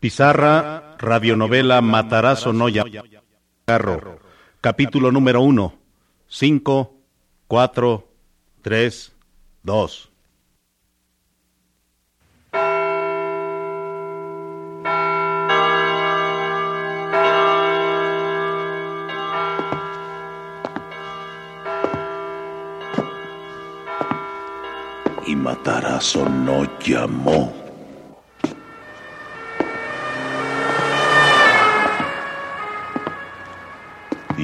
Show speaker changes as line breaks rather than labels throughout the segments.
Pizarra, radionovela Matarás o no Carro, capítulo número uno, cinco, cuatro, tres, dos.
Y Matarás o no llamó.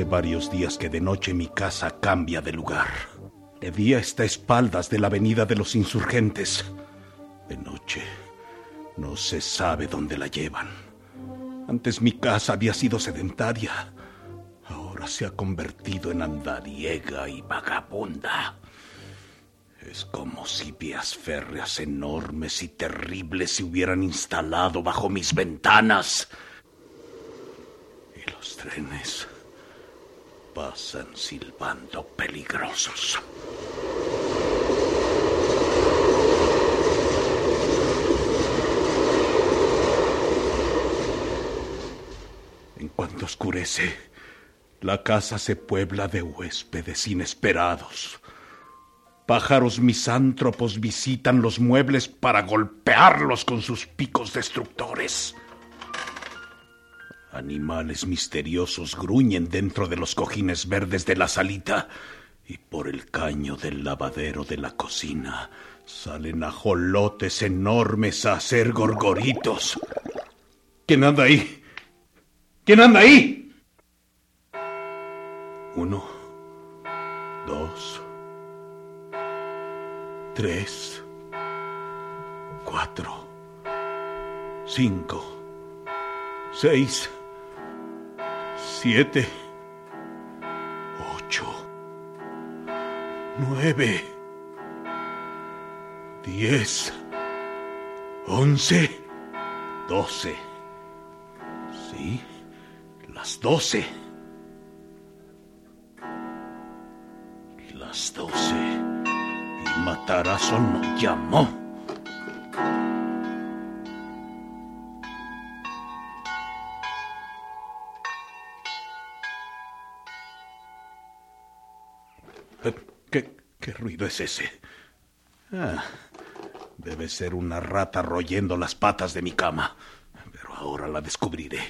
Hace varios días que de noche mi casa cambia de lugar. De día está a espaldas de la avenida de los insurgentes. De noche no se sabe dónde la llevan. Antes mi casa había sido sedentaria. Ahora se ha convertido en andariega y vagabunda. Es como si vías férreas enormes y terribles se hubieran instalado bajo mis ventanas. Y los trenes pasan silbando peligrosos. En cuanto oscurece, la casa se puebla de huéspedes inesperados. Pájaros misántropos visitan los muebles para golpearlos con sus picos destructores. Animales misteriosos gruñen dentro de los cojines verdes de la salita y por el caño del lavadero de la cocina salen ajolotes enormes a hacer gorgoritos. ¿Quién anda ahí? ¿Quién anda ahí? Uno, dos, tres, cuatro, cinco, seis, siete, ocho, nueve, diez, once, doce. Sí, las doce. Las doce. Y Matarazo no llamó. ¿Qué, ruido es ese? Ah, debe ser una rata royendo las patas de mi cama. Pero ahora la descubriré.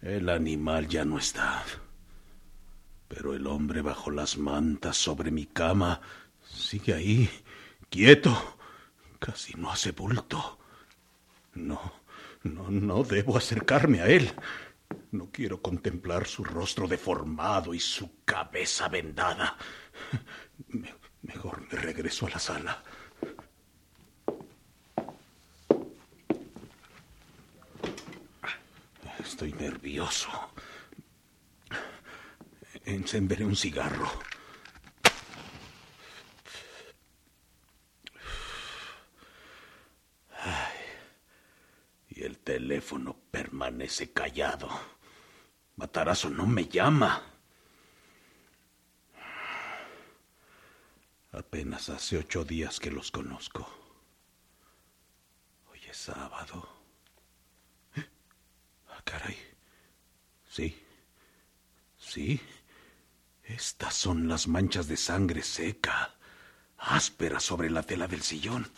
El animal ya no está. Pero el hombre bajo las mantas sobre mi cama sigue ahí, quieto. Casi no hace bulto. No, no, no debo acercarme a él. No quiero contemplar su rostro deformado y su cabeza vendada. Me, mejor me regreso a la sala. Estoy nervioso. Encenderé un cigarro. El teléfono permanece callado. Matarazo no me llama. Apenas hace ocho días que los conozco. Hoy es sábado. Ah, caray. Sí. Sí. Estas son las manchas de sangre seca, áspera sobre la tela del sillón.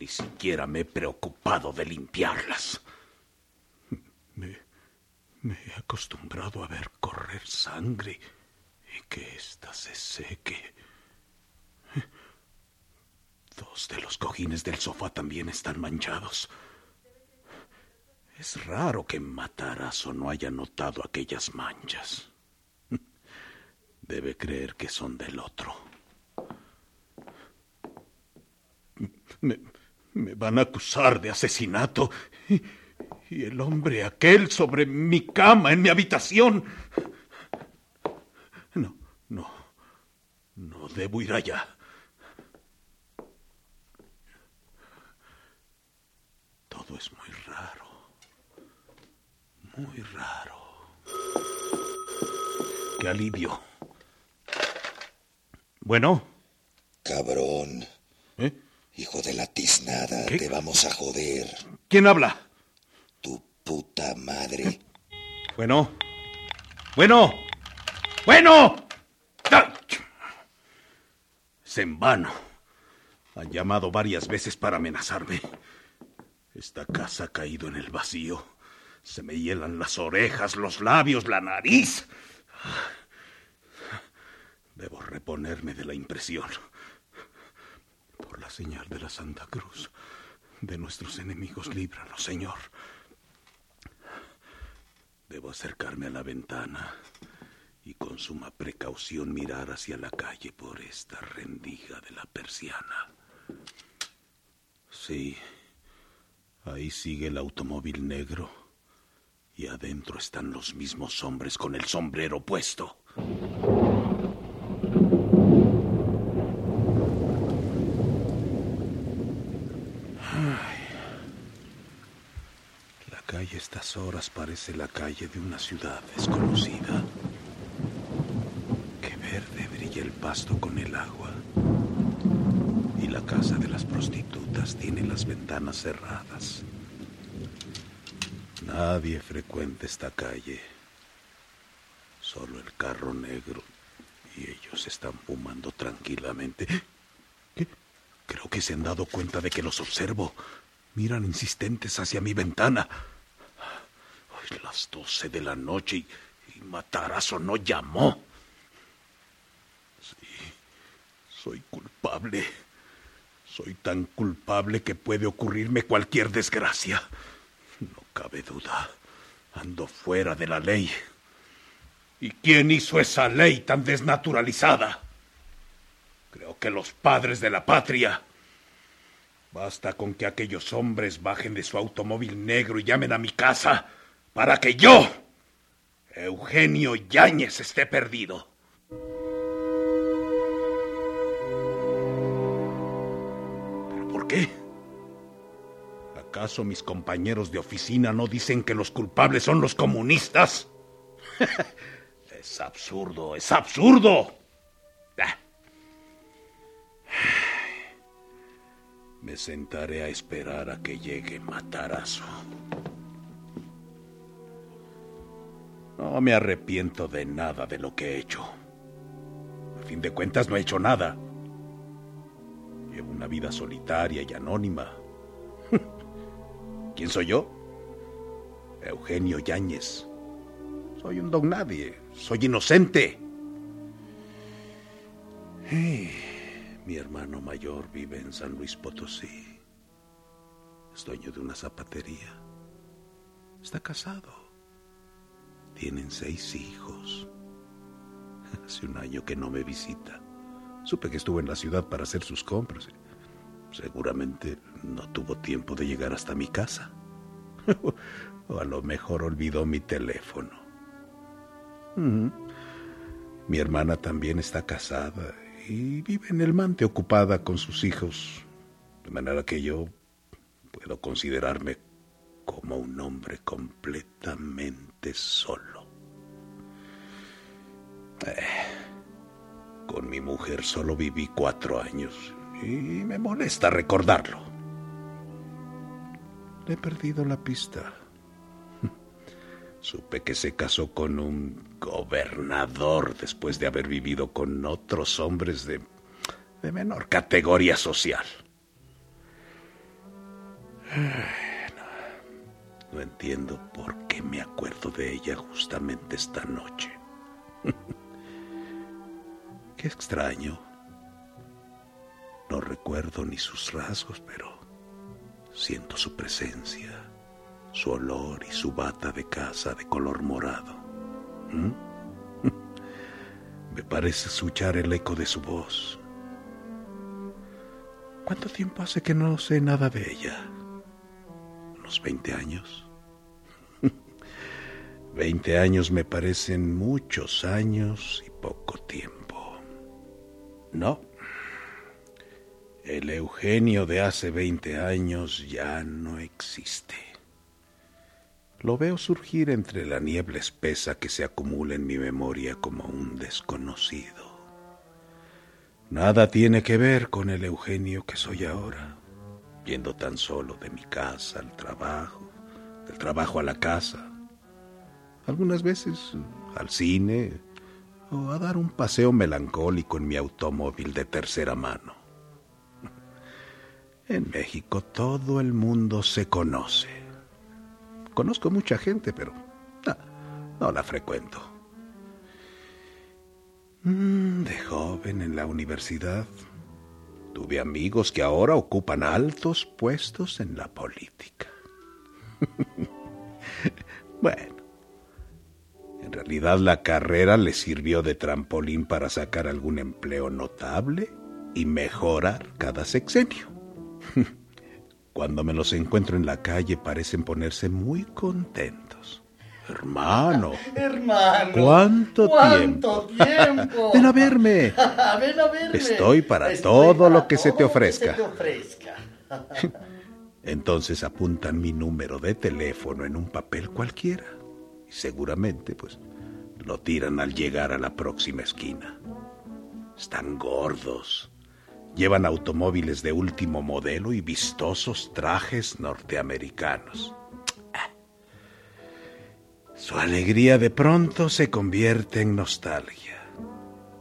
Ni siquiera me he preocupado de limpiarlas. Me, me he acostumbrado a ver correr sangre y que ésta se seque. Dos de los cojines del sofá también están manchados. Es raro que Matarazo no haya notado aquellas manchas. Debe creer que son del otro. Me, van a acusar de asesinato. Y, y el hombre aquel sobre mi cama, en mi habitación. No, no. No debo ir allá. Todo es muy raro. Muy raro. Qué alivio. Bueno.
Cabrón.
¿Eh?
Hijo de la tiznada, te vamos a joder.
¿Quién habla?
Tu puta madre.
Bueno. Bueno. Bueno. Es en vano. Han llamado varias veces para amenazarme. Esta casa ha caído en el vacío. Se me hielan las orejas, los labios, la nariz. Debo reponerme de la impresión. Por la señal de la Santa Cruz. De nuestros enemigos, líbranos, Señor. Debo acercarme a la ventana y con suma precaución mirar hacia la calle por esta rendija de la persiana. Sí, ahí sigue el automóvil negro y adentro están los mismos hombres con el sombrero puesto. A estas horas parece la calle de una ciudad desconocida. Qué verde brilla el pasto con el agua. Y la casa de las prostitutas tiene las ventanas cerradas. Nadie frecuenta esta calle. Solo el carro negro. Y ellos están fumando tranquilamente. Creo que se han dado cuenta de que los observo. Miran insistentes hacia mi ventana. Las doce de la noche y, y Matarazo no llamó. Sí, soy culpable. Soy tan culpable que puede ocurrirme cualquier desgracia. No cabe duda. Ando fuera de la ley. ¿Y quién hizo esa ley tan desnaturalizada? Creo que los padres de la patria. Basta con que aquellos hombres bajen de su automóvil negro y llamen a mi casa para que yo, Eugenio Yáñez, esté perdido. ¿Pero por qué? ¿Acaso mis compañeros de oficina no dicen que los culpables son los comunistas? es absurdo, es absurdo. Me sentaré a esperar a que llegue Matarazo. No me arrepiento de nada de lo que he hecho. A fin de cuentas no he hecho nada. Llevo una vida solitaria y anónima. ¿Quién soy yo? Eugenio Yáñez. Soy un don nadie. Soy inocente. mi hermano mayor vive en San Luis Potosí. Es dueño de una zapatería. Está casado. Tienen seis hijos. Hace un año que no me visita. Supe que estuvo en la ciudad para hacer sus compras. Seguramente no tuvo tiempo de llegar hasta mi casa. o a lo mejor olvidó mi teléfono. Mi hermana también está casada y vive en el Mante ocupada con sus hijos, de manera que yo puedo considerarme como un hombre completamente solo. Eh, con mi mujer solo viví cuatro años y me molesta recordarlo. Le he perdido la pista. Supe que se casó con un gobernador después de haber vivido con otros hombres de, de menor categoría social. No entiendo por qué me acuerdo de ella justamente esta noche. Qué extraño. No recuerdo ni sus rasgos, pero siento su presencia, su olor y su bata de casa de color morado. ¿Mm? Me parece escuchar el eco de su voz. ¿Cuánto tiempo hace que no sé nada de ella? ¿Unos 20 años? Veinte años me parecen muchos años y poco tiempo. No. El Eugenio de hace veinte años ya no existe. Lo veo surgir entre la niebla espesa que se acumula en mi memoria como un desconocido. Nada tiene que ver con el Eugenio que soy ahora, yendo tan solo de mi casa al trabajo, del trabajo a la casa, algunas veces al cine o a dar un paseo melancólico en mi automóvil de tercera mano. En México todo el mundo se conoce. Conozco mucha gente, pero no, la frecuento. Mm, de joven en la universidad tuve amigos que ahora ocupan altos puestos en la política. bueno, en realidad la carrera le sirvió de trampolín para sacar algún empleo notable y mejorar cada sexenio. Cuando me los encuentro en la calle parecen ponerse muy contentos. Hermano.
Hermano.
¿Cuánto,
¿Cuánto tiempo?
Ven a verme.
Ven a verme.
Estoy para todo lo que se te ofrezca.
se te ofrezca.
Entonces apuntan mi número de teléfono en un papel cualquiera y seguramente pues lo tiran al llegar a la próxima esquina. Están gordos. Llevan automóviles de último modelo y vistosos trajes norteamericanos. Su alegría de pronto se convierte en nostalgia.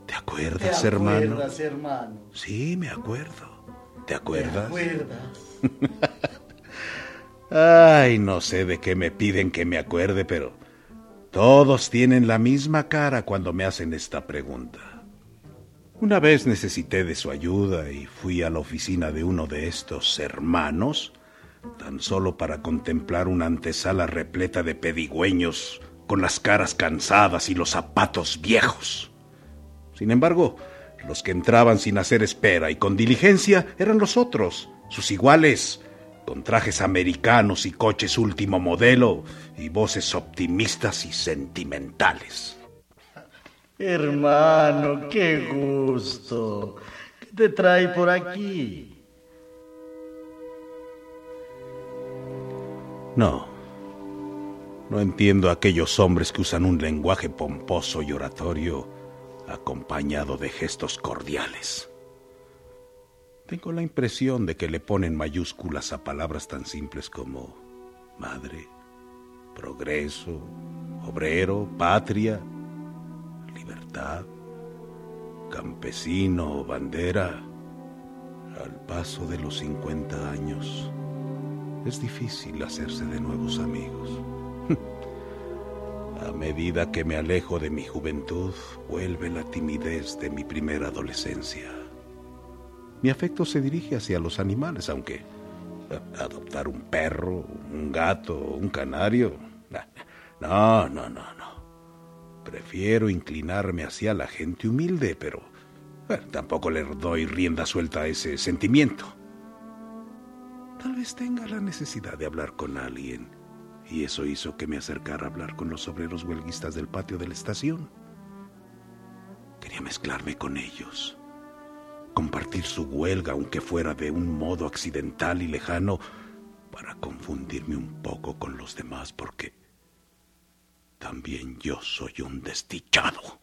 ¿Te acuerdas,
¿Te
hermano?
acuerdas, hermano?
Sí, me acuerdo. ¿Te acuerdas?
¿Te acuerdas?
Ay, no sé de qué me piden que me acuerde, pero todos tienen la misma cara cuando me hacen esta pregunta. Una vez necesité de su ayuda y fui a la oficina de uno de estos hermanos, tan solo para contemplar una antesala repleta de pedigüeños con las caras cansadas y los zapatos viejos. Sin embargo, los que entraban sin hacer espera y con diligencia eran los otros, sus iguales, con trajes americanos y coches último modelo y voces optimistas y sentimentales.
Hermano, qué gusto. ¿Qué te trae por aquí?
No. No entiendo a aquellos hombres que usan un lenguaje pomposo y oratorio acompañado de gestos cordiales. Tengo la impresión de que le ponen mayúsculas a palabras tan simples como madre, progreso, obrero, patria, libertad, campesino bandera. Al paso de los 50 años, es difícil hacerse de nuevos amigos. A medida que me alejo de mi juventud, vuelve la timidez de mi primera adolescencia. Mi afecto se dirige hacia los animales, aunque adoptar un perro, un gato, un canario. No, no, no, no. Prefiero inclinarme hacia la gente humilde, pero tampoco le doy rienda suelta a ese sentimiento. Tal vez tenga la necesidad de hablar con alguien, y eso hizo que me acercara a hablar con los obreros huelguistas del patio de la estación. Quería mezclarme con ellos compartir su huelga, aunque fuera de un modo accidental y lejano, para confundirme un poco con los demás, porque también yo soy un desdichado.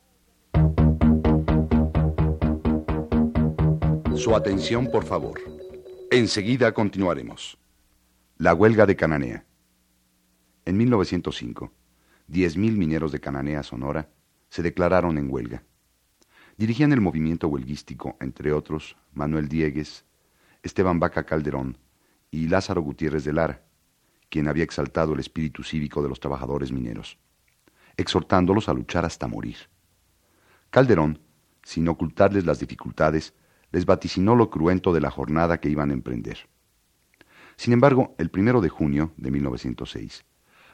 Su atención, por favor. Enseguida continuaremos. La huelga de Cananea. En 1905, 10.000 mineros de Cananea, Sonora, se declararon en huelga. Dirigían el movimiento huelguístico, entre otros, Manuel Diegues, Esteban Vaca Calderón y Lázaro Gutiérrez de Lara, quien había exaltado el espíritu cívico de los trabajadores mineros, exhortándolos a luchar hasta morir. Calderón, sin ocultarles las dificultades, les vaticinó lo cruento de la jornada que iban a emprender. Sin embargo, el primero de junio de 1906,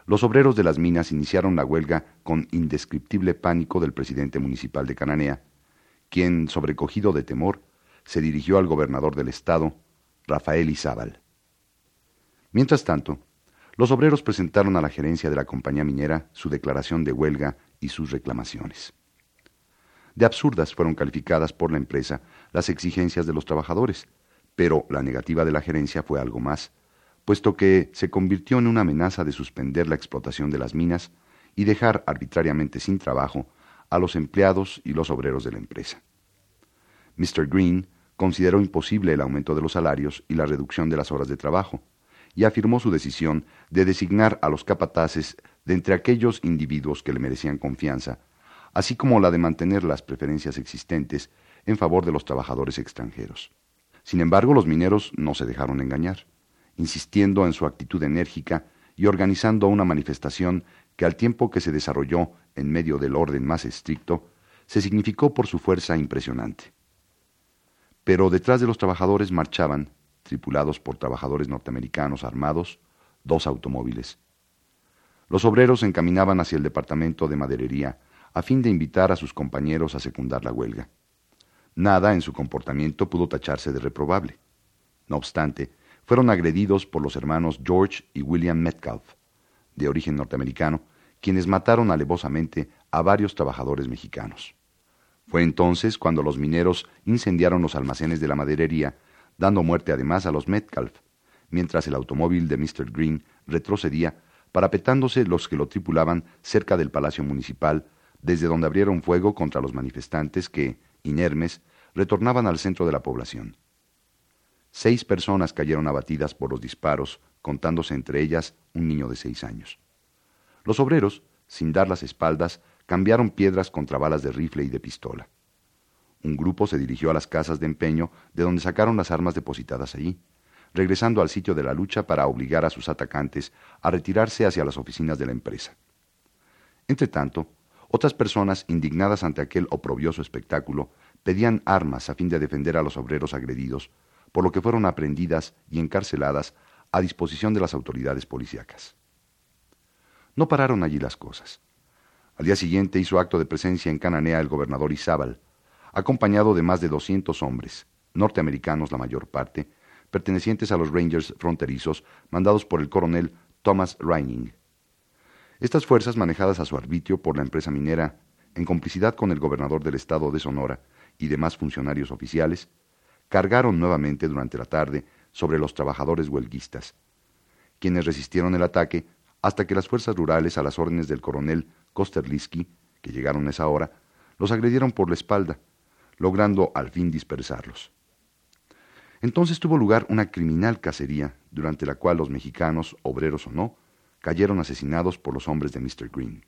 los obreros de las minas iniciaron la huelga con indescriptible pánico del presidente municipal de Cananea, quien, sobrecogido de temor, se dirigió al gobernador del estado, Rafael Izábal. Mientras tanto, los obreros presentaron a la gerencia de la compañía minera su declaración de huelga y sus reclamaciones. De absurdas fueron calificadas por la empresa las exigencias de los trabajadores, pero la negativa de la gerencia fue algo más, puesto que se convirtió en una amenaza de suspender la explotación de las minas y dejar arbitrariamente sin trabajo a los empleados y los obreros de la empresa. Mr. Green consideró imposible el aumento de los salarios y la reducción de las horas de trabajo, y afirmó su decisión de designar a los capataces de entre aquellos individuos que le merecían confianza así como la de mantener las preferencias existentes en favor de los trabajadores extranjeros. Sin embargo, los mineros no se dejaron engañar, insistiendo en su actitud enérgica y organizando una manifestación que al tiempo que se desarrolló en medio del orden más estricto, se significó por su fuerza impresionante. Pero detrás de los trabajadores marchaban, tripulados por trabajadores norteamericanos armados, dos automóviles. Los obreros se encaminaban hacia el departamento de maderería, a fin de invitar a sus compañeros a secundar la huelga. Nada en su comportamiento pudo tacharse de reprobable. No obstante, fueron agredidos por los hermanos George y William Metcalf, de origen norteamericano, quienes mataron alevosamente a varios trabajadores mexicanos. Fue entonces cuando los mineros incendiaron los almacenes de la maderería, dando muerte además a los Metcalf, mientras el automóvil de Mr. Green retrocedía, parapetándose los que lo tripulaban cerca del Palacio Municipal desde donde abrieron fuego contra los manifestantes que, inermes, retornaban al centro de la población. Seis personas cayeron abatidas por los disparos, contándose entre ellas un niño de seis años. Los obreros, sin dar las espaldas, cambiaron piedras contra balas de rifle y de pistola. Un grupo se dirigió a las casas de empeño de donde sacaron las armas depositadas allí, regresando al sitio de la lucha para obligar a sus atacantes a retirarse hacia las oficinas de la empresa. Entretanto, otras personas, indignadas ante aquel oprobioso espectáculo, pedían armas a fin de defender a los obreros agredidos, por lo que fueron aprendidas y encarceladas a disposición de las autoridades policíacas. No pararon allí las cosas. Al día siguiente hizo acto de presencia en Cananea el gobernador Izábal, acompañado de más de doscientos hombres, norteamericanos la mayor parte, pertenecientes a los Rangers fronterizos mandados por el coronel Thomas Reining. Estas fuerzas, manejadas a su arbitrio por la empresa minera, en complicidad con el gobernador del estado de Sonora y demás funcionarios oficiales, cargaron nuevamente durante la tarde sobre los trabajadores huelguistas, quienes resistieron el ataque hasta que las fuerzas rurales, a las órdenes del coronel Kosterlisky, que llegaron a esa hora, los agredieron por la espalda, logrando al fin dispersarlos. Entonces tuvo lugar una criminal cacería, durante la cual los mexicanos, obreros o no, cayeron asesinados por los hombres de Mr. Green.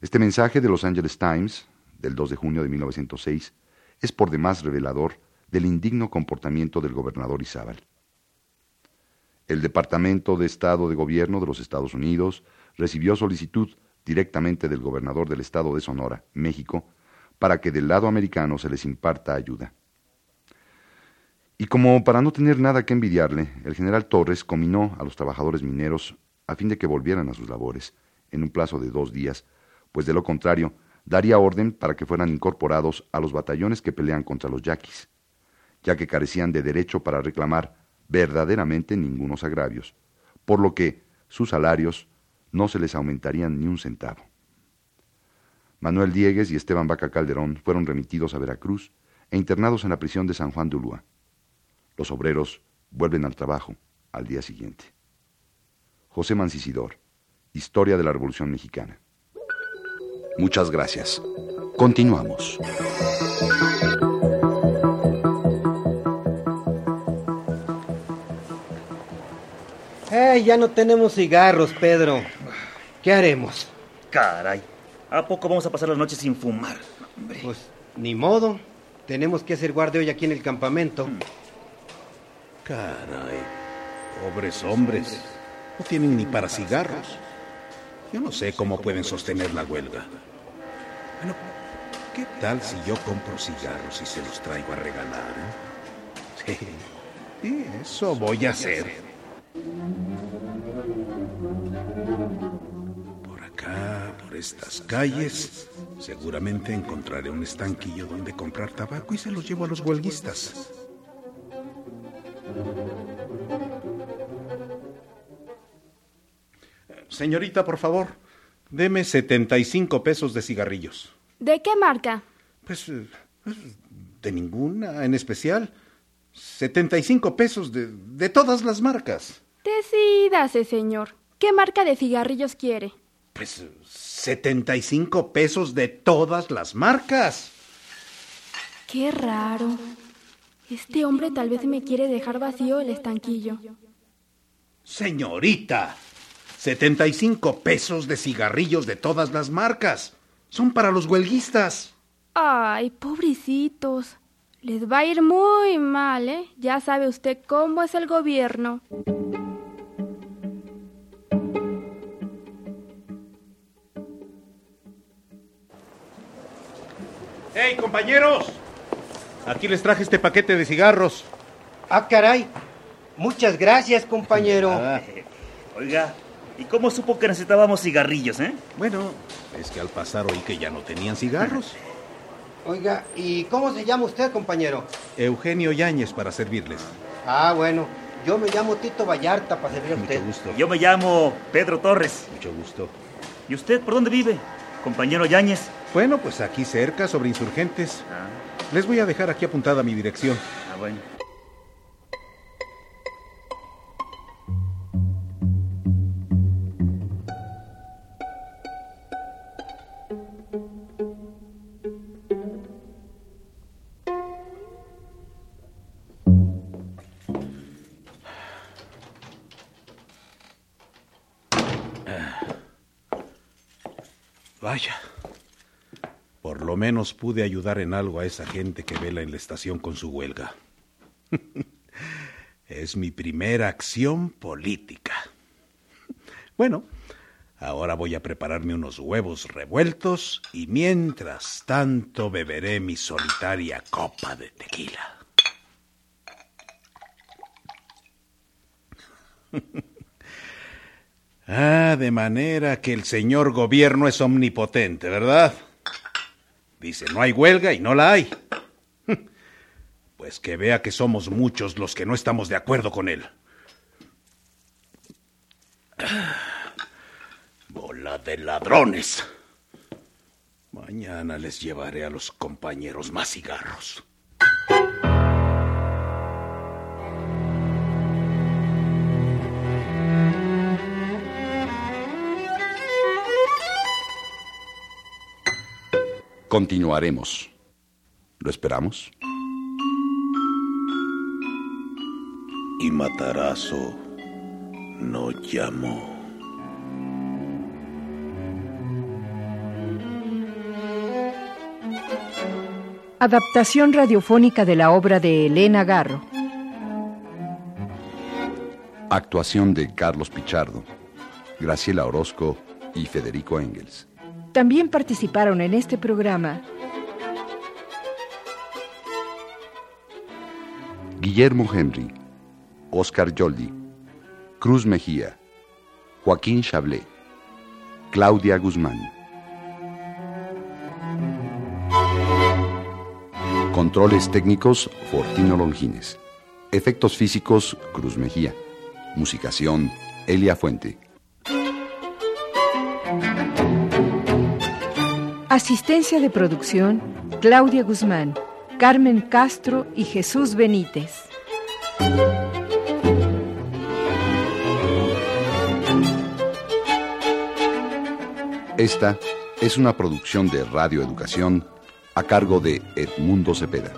Este mensaje de Los Angeles Times, del 2 de junio de 1906, es por demás revelador del indigno comportamiento del gobernador Izábal. El Departamento de Estado de Gobierno de los Estados Unidos recibió solicitud directamente del gobernador del estado de Sonora, México, para que del lado americano se les imparta ayuda. Y como para no tener nada que envidiarle, el general Torres cominó a los trabajadores mineros a fin de que volvieran a sus labores en un plazo de dos días, pues de lo contrario daría orden para que fueran incorporados a los batallones que pelean contra los yaquis, ya que carecían de derecho para reclamar verdaderamente ningunos agravios, por lo que sus salarios no se les aumentarían ni un centavo. Manuel Diegues y Esteban Vaca Calderón fueron remitidos a Veracruz e internados en la prisión de San Juan de Ulúa. Los obreros vuelven al trabajo al día siguiente. José Mancisidor, Historia de la Revolución Mexicana.
Muchas gracias. Continuamos.
Eh, ya no tenemos cigarros, Pedro. ¿Qué haremos?
Caray, ¿a poco vamos a pasar la noche sin fumar?
Pues ni modo. Tenemos que hacer guardia hoy aquí en el campamento.
Hmm. Caray, pobres hombres. No tienen ni para cigarros. Yo no sé cómo pueden sostener la huelga.
Bueno,
¿Qué tal si yo compro cigarros y se los traigo a regalar? eh? Sí, eso voy a hacer. Por acá, por estas calles, seguramente encontraré un estanquillo donde comprar tabaco y se los llevo a los huelguistas. Señorita, por favor, deme 75 pesos de cigarrillos.
¿De qué marca?
Pues, eh, pues, de ninguna en especial. 75 pesos de, de todas las marcas.
Decídase, señor. ¿Qué marca de cigarrillos quiere?
Pues 75 pesos de todas las marcas.
Qué raro. Este hombre tal vez me quiere dejar vacío el estanquillo.
Señorita, 75 pesos de cigarrillos de todas las marcas. Son para los huelguistas.
Ay, pobrecitos. Les va a ir muy mal, ¿eh? Ya sabe usted cómo es el gobierno.
¡Hey, compañeros! Aquí les traje este paquete de cigarros.
Ah, caray. Muchas gracias, compañero.
Ah,
Oiga, ¿y cómo supo que necesitábamos cigarrillos, eh?
bueno, es que al pasar oí que ya no tenían cigarros.
Oiga, ¿y cómo se llama usted, compañero?
Eugenio Yáñez para servirles.
Ah, bueno. Yo me llamo Tito Vallarta para servir a usted.
Mucho gusto.
Yo me llamo Pedro Torres.
Mucho gusto.
¿Y usted por dónde vive? Compañero Yáñez.
Bueno, pues aquí cerca, sobre insurgentes.
Ah,
Les voy a dejar aquí apuntada mi dirección.
ah, bueno.
Pude ayudar en algo a esa gente que vela en la estación con su huelga. es mi primera acción política. Bueno, ahora voy a prepararme unos huevos revueltos y mientras tanto beberé mi solitaria copa de tequila. Ah, de manera que el señor gobierno es omnipotente, ¿verdad? Dice, no hay huelga y no la hay. Pues que vea que somos muchos los que no estamos de acuerdo con él. Bola de ladrones. Mañana les llevaré a los compañeros más cigarros.
Continuaremos. ¿Lo esperamos?
Y Matarazo no llamó.
Adaptación radiofónica de la obra de Elena Garro.
Actuación de Carlos Pichardo, Graciela Orozco y Federico Engels.
También participaron en este programa
Guillermo Henry, Oscar Yoldi, Cruz Mejía, Joaquín Chablé, Claudia Guzmán. Controles técnicos, Fortino Longines. Efectos físicos, Cruz Mejía. Musicación, Elia Fuente.
Asistencia de producción, Claudia Guzmán, Carmen Castro y Jesús Benítez.
Esta es una producción de Radio Educación a cargo de Edmundo Cepeda.